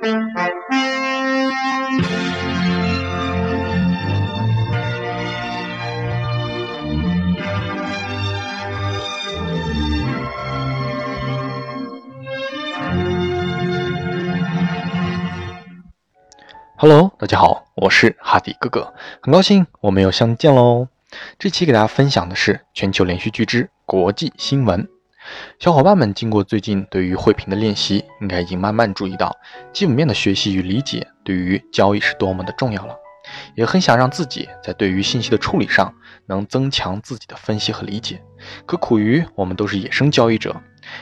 Hello，大家好，我是哈迪哥哥，很高兴我们又相见喽。这期给大家分享的是全球连续剧之国际新闻。小伙伴们经过最近对于汇评的练习，应该已经慢慢注意到，基本面的学习与理解对于交易是多么的重要了。也很想让自己在对于信息的处理上能增强自己的分析和理解。可苦于我们都是野生交易者，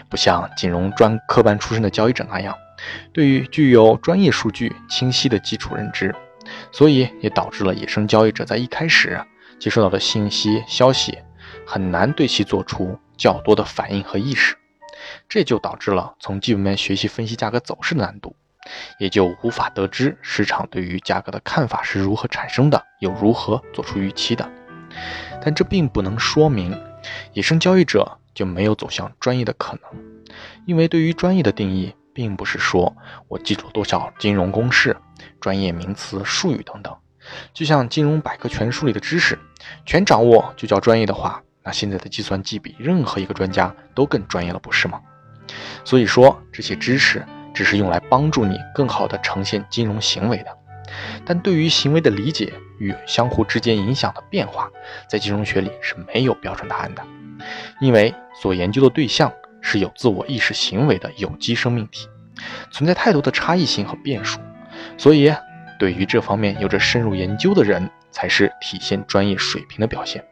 不像金融专科班出身的交易者那样。对于具有专业数据清晰的基础认知，所以也导致了野生交易者在一开始接收到的信息消息很难对其做出较多的反应和意识，这就导致了从基本面学习分析价格走势的难度，也就无法得知市场对于价格的看法是如何产生的，又如何做出预期的。但这并不能说明野生交易者就没有走向专业的可能，因为对于专业的定义。并不是说我记住多少金融公式、专业名词、术语等等，就像金融百科全书里的知识，全掌握就叫专业的话，那现在的计算机比任何一个专家都更专业了，不是吗？所以说这些知识只是用来帮助你更好的呈现金融行为的，但对于行为的理解与相互之间影响的变化，在金融学里是没有标准答案的，因为所研究的对象。是有自我意识行为的有机生命体，存在太多的差异性和变数，所以对于这方面有着深入研究的人，才是体现专业水平的表现。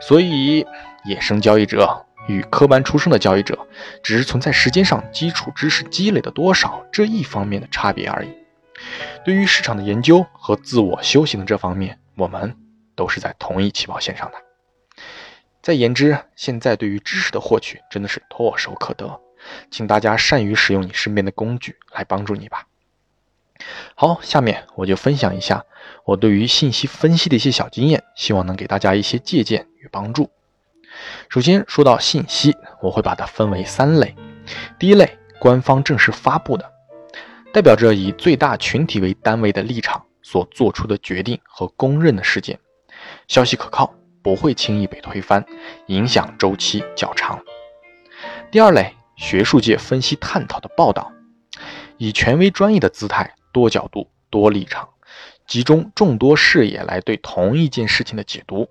所以，野生交易者与科班出身的交易者，只是存在时间上基础知识积累的多少这一方面的差别而已。对于市场的研究和自我修行的这方面，我们都是在同一起跑线上的。再言之，现在对于知识的获取真的是唾手可得，请大家善于使用你身边的工具来帮助你吧。好，下面我就分享一下我对于信息分析的一些小经验，希望能给大家一些借鉴与帮助。首先说到信息，我会把它分为三类。第一类，官方正式发布的，代表着以最大群体为单位的立场所做出的决定和公认的事件，消息可靠。不会轻易被推翻，影响周期较长。第二类，学术界分析探讨的报道，以权威专业的姿态，多角度、多立场，集中众多视野来对同一件事情的解读，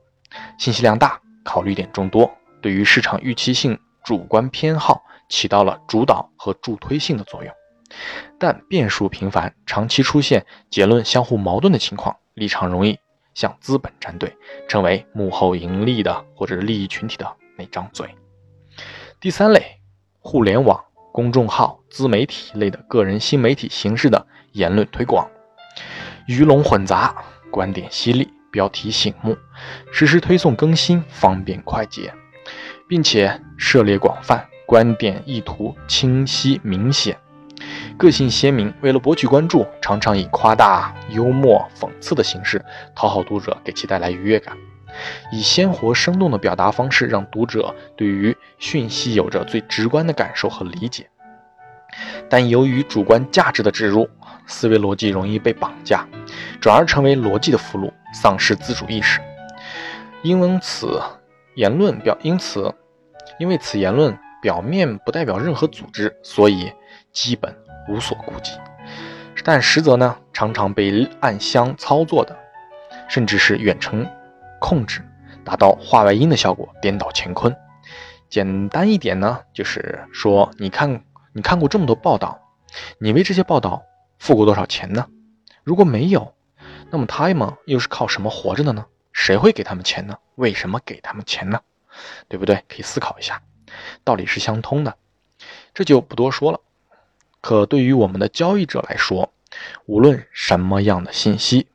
信息量大，考虑点众多，对于市场预期性、主观偏好起到了主导和助推性的作用。但变数频繁，长期出现结论相互矛盾的情况，立场容易。向资本站队，成为幕后盈利的或者是利益群体的那张嘴。第三类，互联网、公众号、自媒体类的个人新媒体形式的言论推广，鱼龙混杂，观点犀利，标题醒目，实时推送更新，方便快捷，并且涉猎广泛，观点意图清晰明显。个性鲜明，为了博取关注，常常以夸大、幽默、讽刺的形式讨好读者，给其带来愉悦感；以鲜活生动的表达方式，让读者对于讯息有着最直观的感受和理解。但由于主观价值的植入，思维逻辑容易被绑架，转而成为逻辑的俘虏，丧失自主意识。因此，言论表因此，因为此言论表面不代表任何组织，所以基本。无所顾忌，但实则呢，常常被暗箱操作的，甚至是远程控制，达到画外音的效果，颠倒乾坤。简单一点呢，就是说，你看，你看过这么多报道，你为这些报道付过多少钱呢？如果没有，那么他们又是靠什么活着的呢？谁会给他们钱呢？为什么给他们钱呢？对不对？可以思考一下，道理是相通的，这就不多说了。可对于我们的交易者来说，无论什么样的信息，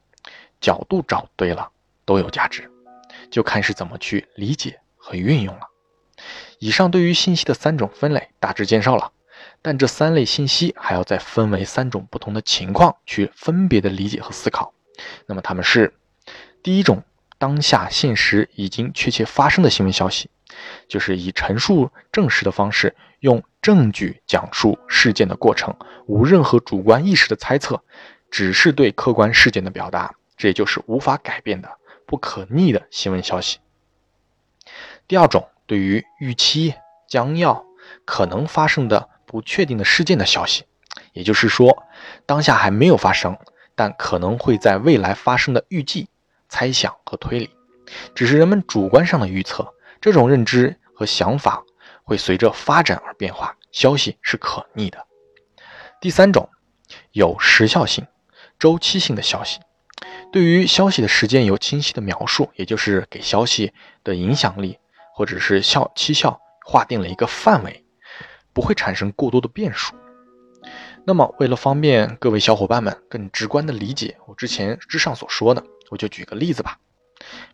角度找对了都有价值，就看是怎么去理解和运用了。以上对于信息的三种分类大致介绍了，但这三类信息还要再分为三种不同的情况去分别的理解和思考。那么它们是：第一种，当下现实已经确切发生的新闻消息，就是以陈述证实的方式用。证据讲述事件的过程，无任何主观意识的猜测，只是对客观事件的表达。这也就是无法改变的、不可逆的新闻消息。第二种，对于预期、将要、可能发生的不确定的事件的消息，也就是说，当下还没有发生，但可能会在未来发生的预计、猜想和推理，只是人们主观上的预测。这种认知和想法会随着发展而变化，消息是可逆的。第三种，有时效性、周期性的消息。对于消息的时间有清晰的描述，也就是给消息的影响力或者是效期效划定了一个范围，不会产生过多的变数。那么，为了方便各位小伙伴们更直观的理解我之前之上所说的，我就举个例子吧。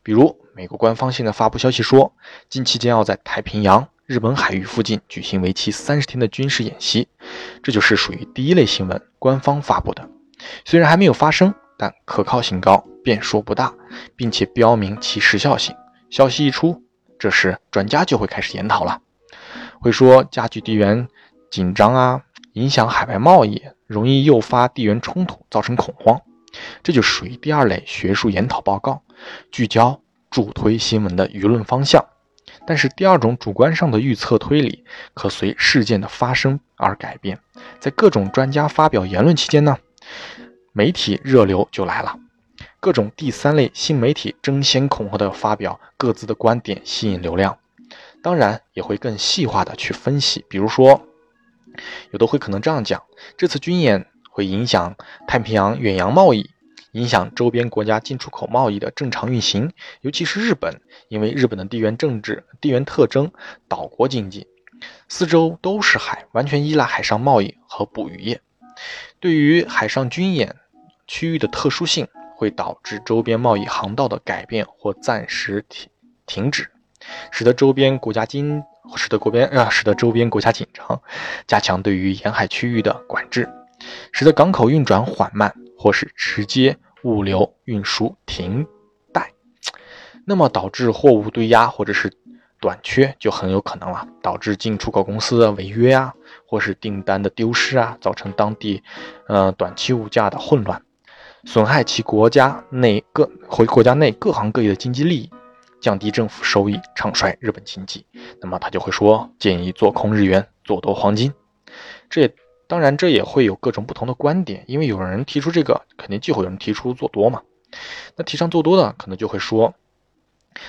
比如，美国官方现在发布消息说，近期将要在太平洋、日本海域附近举行为期三十天的军事演习，这就是属于第一类新闻，官方发布的，虽然还没有发生。但可靠性高，变数不大，并且标明其时效性。消息一出，这时专家就会开始研讨了，会说加剧地缘紧张啊，影响海外贸易，容易诱发地缘冲突，造成恐慌。这就属于第二类学术研讨报告，聚焦助推新闻的舆论方向。但是第二种主观上的预测推理，可随事件的发生而改变。在各种专家发表言论期间呢？媒体热流就来了，各种第三类新媒体争先恐后的发表各自的观点，吸引流量。当然也会更细化的去分析，比如说，有的会可能这样讲：这次军演会影响太平洋远洋贸易，影响周边国家进出口贸易的正常运行，尤其是日本，因为日本的地缘政治、地缘特征，岛国经济，四周都是海，完全依赖海上贸易和捕鱼业。对于海上军演区域的特殊性，会导致周边贸易航道的改变或暂时停停止，使得周边国家紧，使得国边啊，使得周边国家紧张，加强对于沿海区域的管制，使得港口运转缓慢，或是直接物流运输停带，那么导致货物堆压或者是短缺就很有可能了，导致进出口公司的违约啊。或是订单的丢失啊，造成当地，呃短期物价的混乱，损害其国家内各回国家内各行各业的经济利益，降低政府收益，唱衰日本经济。那么他就会说，建议做空日元，做多黄金。这也当然这也会有各种不同的观点，因为有人提出这个，肯定就会有人提出做多嘛。那提倡做多的，可能就会说，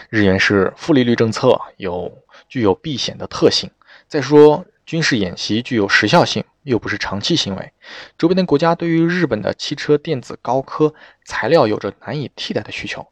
日元是负利率政策，有具有避险的特性。再说。军事演习具有时效性，又不是长期行为。周边的国家对于日本的汽车、电子、高科材料有着难以替代的需求。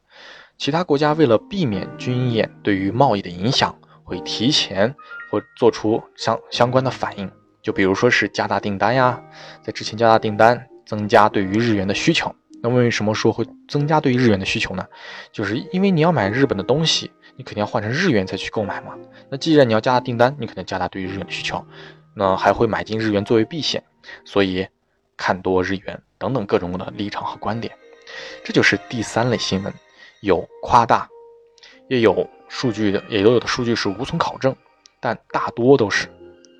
其他国家为了避免军演对于贸易的影响，会提前或做出相相关的反应。就比如说是加大订单呀，在之前加大订单，增加对于日元的需求。那为什么说会增加对于日元的需求呢？就是因为你要买日本的东西。你肯定要换成日元再去购买嘛？那既然你要加大订单，你肯定加大对于日元的需求，那还会买进日元作为避险，所以看多日元等等各种的立场和观点，这就是第三类新闻，有夸大，也有数据的，也都有的数据是无从考证，但大多都是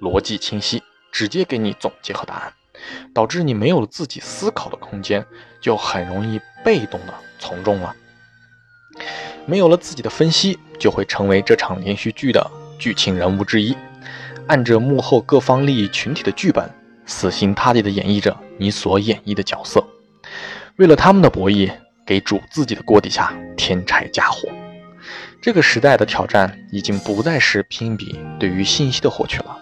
逻辑清晰，直接给你总结和答案，导致你没有了自己思考的空间，就很容易被动的从众了。没有了自己的分析，就会成为这场连续剧的剧情人物之一，按着幕后各方利益群体的剧本，死心塌地的演绎着你所演绎的角色。为了他们的博弈，给煮自己的锅底下添柴加火。这个时代的挑战已经不再是拼比对于信息的获取了，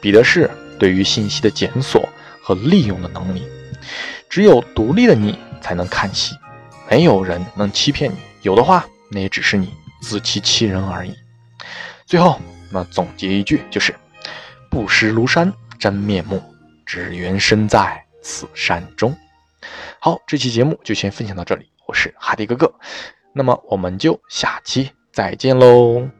比的是对于信息的检索和利用的能力。只有独立的你才能看戏，没有人能欺骗你。有的话。那也只是你自欺欺人而已。最后，那总结一句就是：不识庐山真面目，只缘身在此山中。好，这期节目就先分享到这里，我是哈迪哥哥，那么我们就下期再见喽。